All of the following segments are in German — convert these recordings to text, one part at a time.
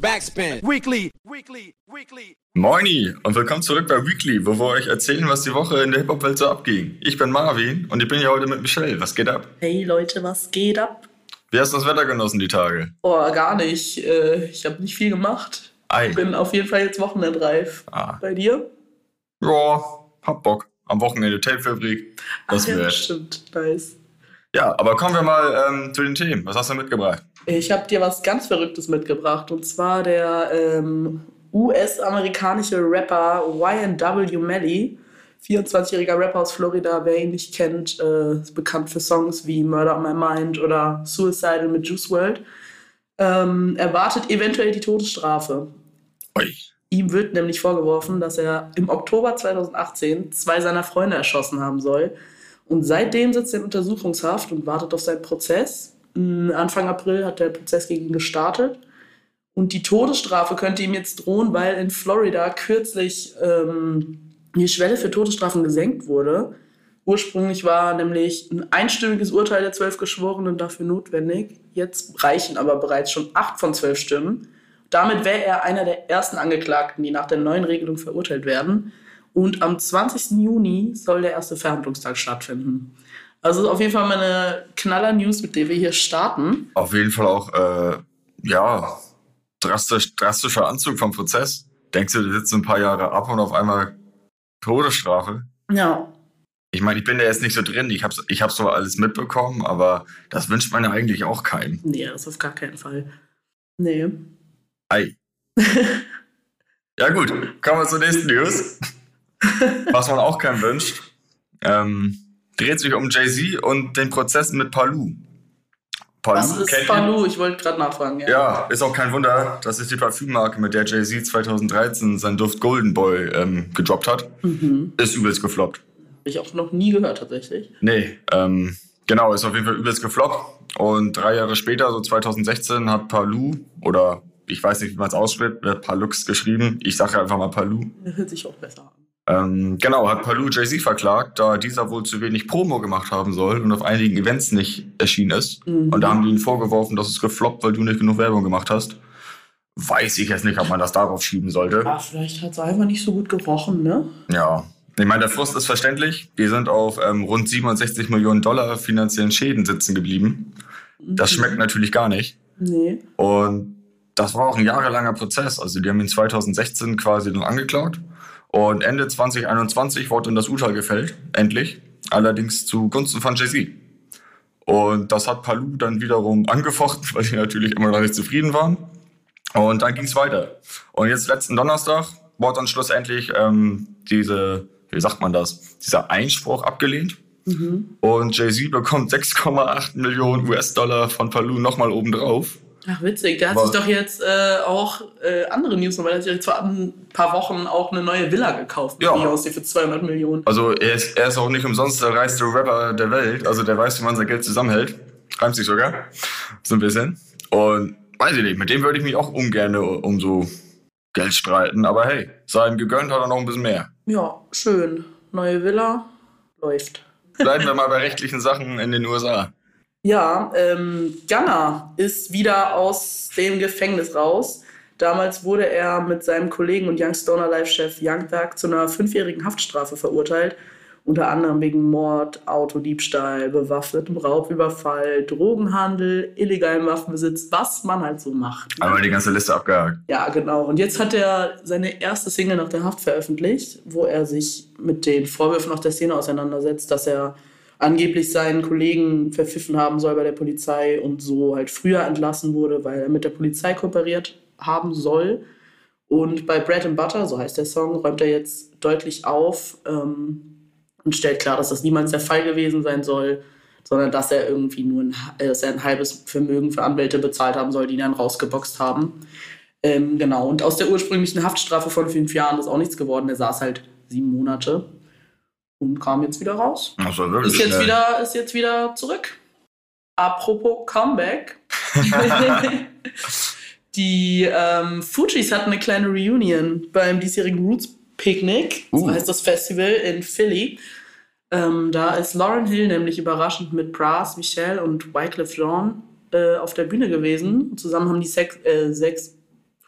Backspin. Weekly. Weekly. Weekly. Moini und willkommen zurück bei Weekly, wo wir euch erzählen, was die Woche in der Hip-Hop-Welt so abging. Ich bin Marvin und ich bin hier heute mit Michelle. Was geht ab? Hey Leute, was geht ab? Wie hast du das Wetter genossen die Tage? Oh, gar nicht. Äh, ich habe nicht viel gemacht. Ei. Bin auf jeden Fall jetzt wochenendreif. Ah. Bei dir? Ja, hab Bock. Am Wochenende Tapefabrik. Das Ach, ja, stimmt. Nice. Ja, aber kommen wir mal ähm, zu den Themen. Was hast du mitgebracht? Ich habe dir was ganz Verrücktes mitgebracht. Und zwar der ähm, US-amerikanische Rapper YNW Melly. 24-jähriger Rapper aus Florida, wer ihn nicht kennt, äh, ist bekannt für Songs wie Murder on My Mind oder Suicidal mit Juice World. Ähm, erwartet eventuell die Todesstrafe. Ui. Ihm wird nämlich vorgeworfen, dass er im Oktober 2018 zwei seiner Freunde erschossen haben soll. Und seitdem sitzt er in Untersuchungshaft und wartet auf seinen Prozess. Anfang April hat der Prozess gegen ihn gestartet. Und die Todesstrafe könnte ihm jetzt drohen, weil in Florida kürzlich ähm, die Schwelle für Todesstrafen gesenkt wurde. Ursprünglich war nämlich ein einstimmiges Urteil der zwölf Geschworenen dafür notwendig. Jetzt reichen aber bereits schon acht von zwölf Stimmen. Damit wäre er einer der ersten Angeklagten, die nach der neuen Regelung verurteilt werden. Und am 20. Juni soll der erste Verhandlungstag stattfinden. Also auf jeden Fall mal eine knaller News, mit der wir hier starten. Auf jeden Fall auch, äh, ja, drastisch, drastischer Anzug vom Prozess. Denkst du, du sitzt ein paar Jahre ab und auf einmal Todesstrafe? Ja. Ich meine, ich bin da jetzt nicht so drin. Ich habe ich hab so alles mitbekommen, aber das wünscht man ja eigentlich auch keinem. Nee, das auf gar keinen Fall. Nee. Ei. ja gut, kommen wir zur nächsten News. Was man auch keinem wünscht. Ähm, dreht sich um Jay-Z und den Prozess mit Palou. Palou Was ist Palou? Ich wollte gerade nachfragen. Ja. ja. ist auch kein Wunder. Das ist die Parfümmarke, mit der Jay-Z 2013 seinen Duft Golden Boy ähm, gedroppt hat. Mhm. Ist übelst gefloppt. Ich auch noch nie gehört tatsächlich. Nee, ähm, genau, ist auf jeden Fall übelst gefloppt. Und drei Jahre später, so 2016, hat Palou oder ich weiß nicht, wie man es ausspricht, wird Palux geschrieben. Ich sage einfach mal Palou. Hört sich auch besser an. Ähm, genau, hat Palou Jay-Z verklagt, da dieser wohl zu wenig Promo gemacht haben soll und auf einigen Events nicht erschienen ist. Mhm. Und da haben die ihn vorgeworfen, dass es gefloppt, weil du nicht genug Werbung gemacht hast. Weiß ich jetzt nicht, ob man das darauf schieben sollte. Ja, vielleicht hat es einfach nicht so gut gerochen, ne? Ja. Ich meine, der Frust ist verständlich. Wir sind auf ähm, rund 67 Millionen Dollar finanziellen Schäden sitzen geblieben. Das mhm. schmeckt natürlich gar nicht. Nee. Und das war auch ein jahrelanger Prozess. Also die haben ihn 2016 quasi dann angeklagt. Und Ende 2021 wurde dann das Urteil gefällt, endlich. Allerdings zugunsten von Jay-Z. Und das hat Palou dann wiederum angefochten, weil die natürlich immer noch nicht zufrieden waren. Und dann ging es weiter. Und jetzt letzten Donnerstag wurde dann schlussendlich ähm, diese, wie sagt man das, dieser Einspruch abgelehnt. Mhm. Und Jay-Z bekommt 6,8 Millionen US-Dollar von Palou nochmal obendrauf. Ach, witzig. Der hat sich doch jetzt äh, auch äh, andere News, weil er hat sich vor ein paar Wochen auch eine neue Villa gekauft. Ja. Die aussieht für 200 Millionen. Also er ist, er ist auch nicht umsonst der reichste Rapper der Welt. Also der weiß, wie man sein Geld zusammenhält. Reimt sich sogar. So ein bisschen. Und weiß ich nicht, mit dem würde ich mich auch ungern um so Geld streiten. Aber hey, sei ihm gegönnt, hat er noch ein bisschen mehr. Ja, schön. Neue Villa läuft. Bleiben wir mal bei rechtlichen Sachen in den USA. Ja, ähm, Gunner ist wieder aus dem Gefängnis raus. Damals wurde er mit seinem Kollegen und Young Stoner Live-Chef Youngberg zu einer fünfjährigen Haftstrafe verurteilt. Unter anderem wegen Mord, Autodiebstahl, bewaffnetem Raubüberfall, Drogenhandel, illegalem Waffenbesitz, was man halt so macht. Ne? Aber die ganze Liste abgehakt. Ja, genau. Und jetzt hat er seine erste Single nach der Haft veröffentlicht, wo er sich mit den Vorwürfen aus der Szene auseinandersetzt, dass er angeblich seinen Kollegen verpfiffen haben soll bei der Polizei und so halt früher entlassen wurde, weil er mit der Polizei kooperiert haben soll. Und bei Bread and Butter, so heißt der Song, räumt er jetzt deutlich auf ähm, und stellt klar, dass das niemals der Fall gewesen sein soll, sondern dass er irgendwie nur ein, dass er ein halbes Vermögen für Anwälte bezahlt haben soll, die ihn dann rausgeboxt haben. Ähm, genau, und aus der ursprünglichen Haftstrafe von fünf Jahren ist auch nichts geworden. Er saß halt sieben Monate und kam jetzt wieder raus. Also ist jetzt wieder ist jetzt wieder zurück. Apropos Comeback. die ähm, Fujis hatten eine kleine Reunion beim diesjährigen Roots Picnic, Uh. so heißt das Festival in Philly. Ähm, da ist Lauren Hill nämlich überraschend mit Brass, Michelle und Wycliffe Jean äh, auf der Bühne gewesen. Zusammen haben die sechs, äh, sechs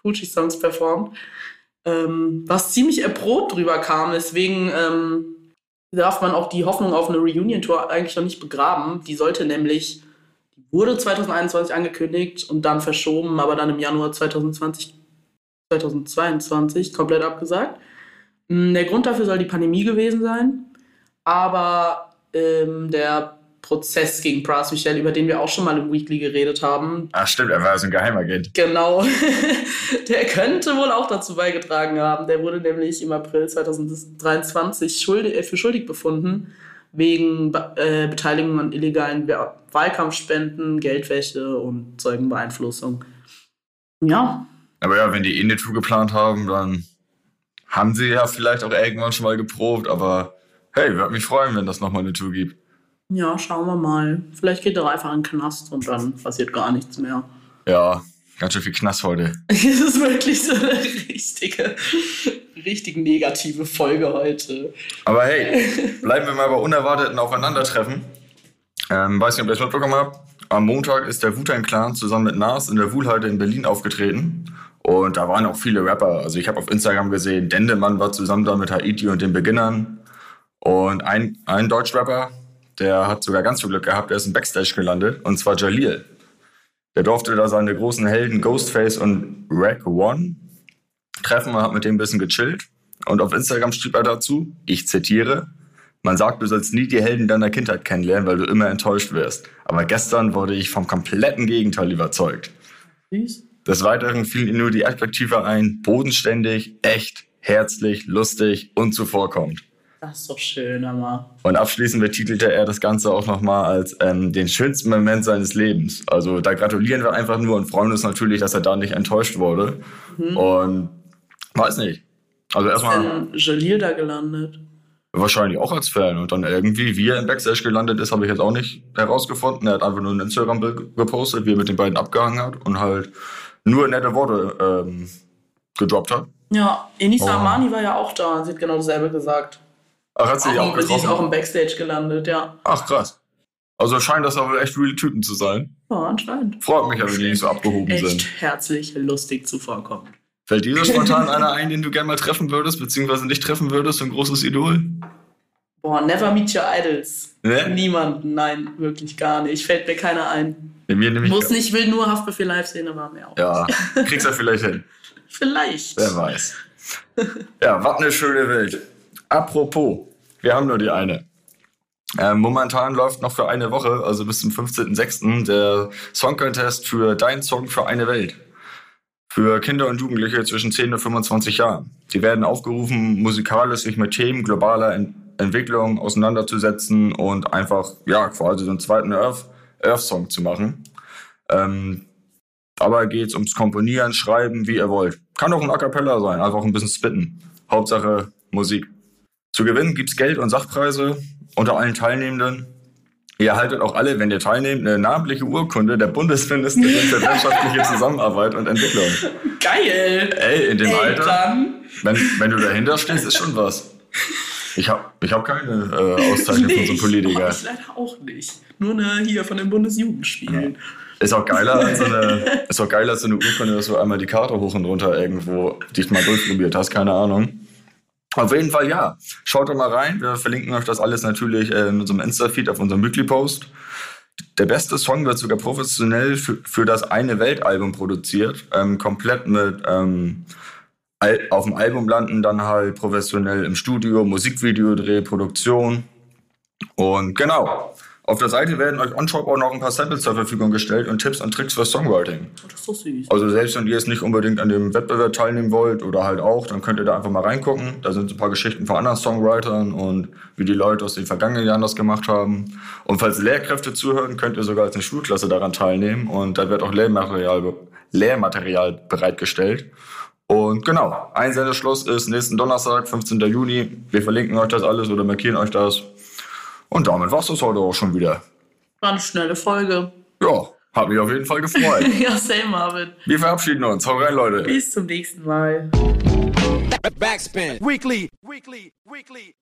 Fuji-Songs performt. Ähm, was ziemlich erprobt drüber kam. Deswegen ähm, darf man auch die Hoffnung auf eine Reunion-Tour eigentlich noch nicht begraben. Die sollte nämlich, die wurde 2021 angekündigt und dann verschoben, aber dann im Januar 2020, 2022 komplett abgesagt. Mm, Der Grund dafür soll die Pandemie gewesen sein, aber ähm, der Prozess gegen Pras Michel, über den wir auch schon mal im Weekly geredet haben, Ach stimmt, er war so ein Geheimagent. Genau. Der könnte wohl auch dazu beigetragen haben. Der wurde nämlich im April 2023 schuldig, äh, für schuldig befunden wegen äh, Beteiligung an illegalen Wa- Wahlkampfspenden, Geldwäsche und Zeugenbeeinflussung. Ja, Aber ja, wenn die eh eine Tour geplant haben, dann haben sie ja vielleicht auch irgendwann schon mal geprobt, aber hey, würde mich freuen, wenn das nochmal eine Tour gibt. Ja, schauen wir mal. Vielleicht geht er einfach in den Knast und dann passiert gar nichts mehr. Ja, ganz schön viel Knast heute. Es ist wirklich so eine richtige, richtig negative Folge heute. Aber hey, bleiben wir mal bei unerwarteten Aufeinandertreffen. Ähm, weiß nicht, ob ihr es mitbekommen habt. Am Montag ist der Wu-Tang Clan zusammen mit Nas in der Wuhlheide in Berlin aufgetreten. Und da waren auch viele Rapper. Also ich habe auf Instagram gesehen, Dendemann war zusammen da mit Haiti und den Beginnern. Und ein, ein Deutschrapper, der hat sogar ganz viel Glück gehabt, der ist im Backstage gelandet. Und zwar Jalil. Der durfte da seine großen Helden Ghostface und Rack One treffen und hat mit dem ein bisschen gechillt. Und auf Instagram schrieb er dazu, ich zitiere, man sagt, du sollst nie die Helden deiner Kindheit kennenlernen, weil du immer enttäuscht wirst. Aber gestern wurde ich vom kompletten Gegenteil überzeugt. Des Weiteren fielen ihm nur die Adjektive ein, bodenständig, echt, herzlich, lustig und zuvorkommend. Das ist doch schön, aber. Und abschließend betitelte er das Ganze auch nochmal als ähm, den schönsten Moment seines Lebens. Also da gratulieren wir einfach nur und freuen uns natürlich, dass er da nicht enttäuscht wurde. Und weiß nicht. Also erstmal Denn Jalil da gelandet. wahrscheinlich auch als Fan. Und dann irgendwie, wie er im Backstage gelandet ist, habe ich jetzt auch nicht herausgefunden. Er hat einfach nur ein Instagram-Bild gepostet, wie er mit den beiden abgehangen hat und halt nur nette Worte ähm, gedroppt hat. Ja, Enisa Oh. Amani war ja auch da sie hat genau dasselbe gesagt. Ach, hat sie auch Auch, sie ist auch im Backstage gelandet, ja. Ach, krass. Also scheint das aber echt real Typen zu sein. Ja, anscheinend. Freut mich ja, wenn die nicht so abgehoben Echt sind. herzlich, lustig zuvorkommt. Fällt dir spontan einer ein, den du gerne mal treffen würdest, beziehungsweise nicht treffen würdest, so ein großes Idol? Boah, never meet your idols. Ne? Niemanden, nein, wirklich gar nicht. Fällt mir keiner ein. Bei mir nämlich. Muss nicht, will nur Haftbefehl live sehen, aber mehr auch. Ja, kriegst du vielleicht hin. Vielleicht. Wer weiß. Ja, was eine schöne Welt. Apropos, wir haben nur die eine. Ähm, momentan läuft noch für eine Woche, also bis zum 15.06., der Song Contest für Dein Song für eine Welt. Für Kinder und Jugendliche zwischen 10 und 25 Jahren. Die werden aufgerufen, musikalisch sich mit Themen globaler Ent Entwicklung auseinanderzusetzen und einfach, ja, quasi so einen zweiten Earth- Earth-Song zu machen. Ähm, Dabei geht's ums Komponieren, Schreiben, wie ihr wollt. Kann auch ein A Cappella sein, einfach ein bisschen spitten. Hauptsache Musik. Zu gewinnen gibt's Geld und Sachpreise unter allen Teilnehmenden. Ihr erhaltet auch alle, wenn ihr teilnehmt, eine namentliche Urkunde der Bundesministerin für wirtschaftliche Zusammenarbeit und Entwicklung. Geil. Ey, in dem Ey, Alter, dann. wenn, wenn du dahinter stehst, ist schon was. Ich hab, ich hab keine äh, Auszeichnung von so einem Nicht. Politiker. Ich leider auch nicht. Nur eine hier von den Bundesjugendspielen. Ist auch geiler als so eine, ist auch geiler als so eine Urkunde, dass du einmal die Karte hoch und runter irgendwo dich mal durchprobiert hast, keine Ahnung. Auf jeden Fall ja. Schaut doch mal rein. Wir verlinken euch das alles natürlich äh, in unserem Insta-Feed auf unserem Weekly-Post. Der beste Song wird sogar professionell für, für das eine Weltalbum produziert. Ähm, komplett mit ähm, auf dem Album landen, dann halt professionell im Studio, Musikvideo, Dreh, Produktion. Und genau. Auf der Seite werden euch on-top auch noch ein paar Samples zur Verfügung gestellt und Tipps und Tricks für Songwriting. Oh, das ist so süß. Also selbst wenn ihr jetzt nicht unbedingt an dem Wettbewerb teilnehmen wollt oder halt auch, dann könnt ihr da einfach mal reingucken. Da sind ein paar Geschichten von anderen Songwritern und wie die Leute aus den vergangenen Jahren das gemacht haben. Und falls Lehrkräfte zuhören, könnt ihr sogar als eine Schulklasse daran teilnehmen und da wird auch Lehrmaterial, Lehrmaterial bereitgestellt. Und genau, Einsendeschluss ist nächsten Donnerstag, 15. Juni. Wir verlinken euch das alles oder markieren euch das. Und damit war's das heute auch schon wieder. War eine schnelle Folge. Ja, hat mich auf jeden Fall gefreut. ja, same, Marvin. Wir verabschieden uns. Hau rein, Leute. Bis zum nächsten Mal. Backspin. Weekly. Weekly. Weekly.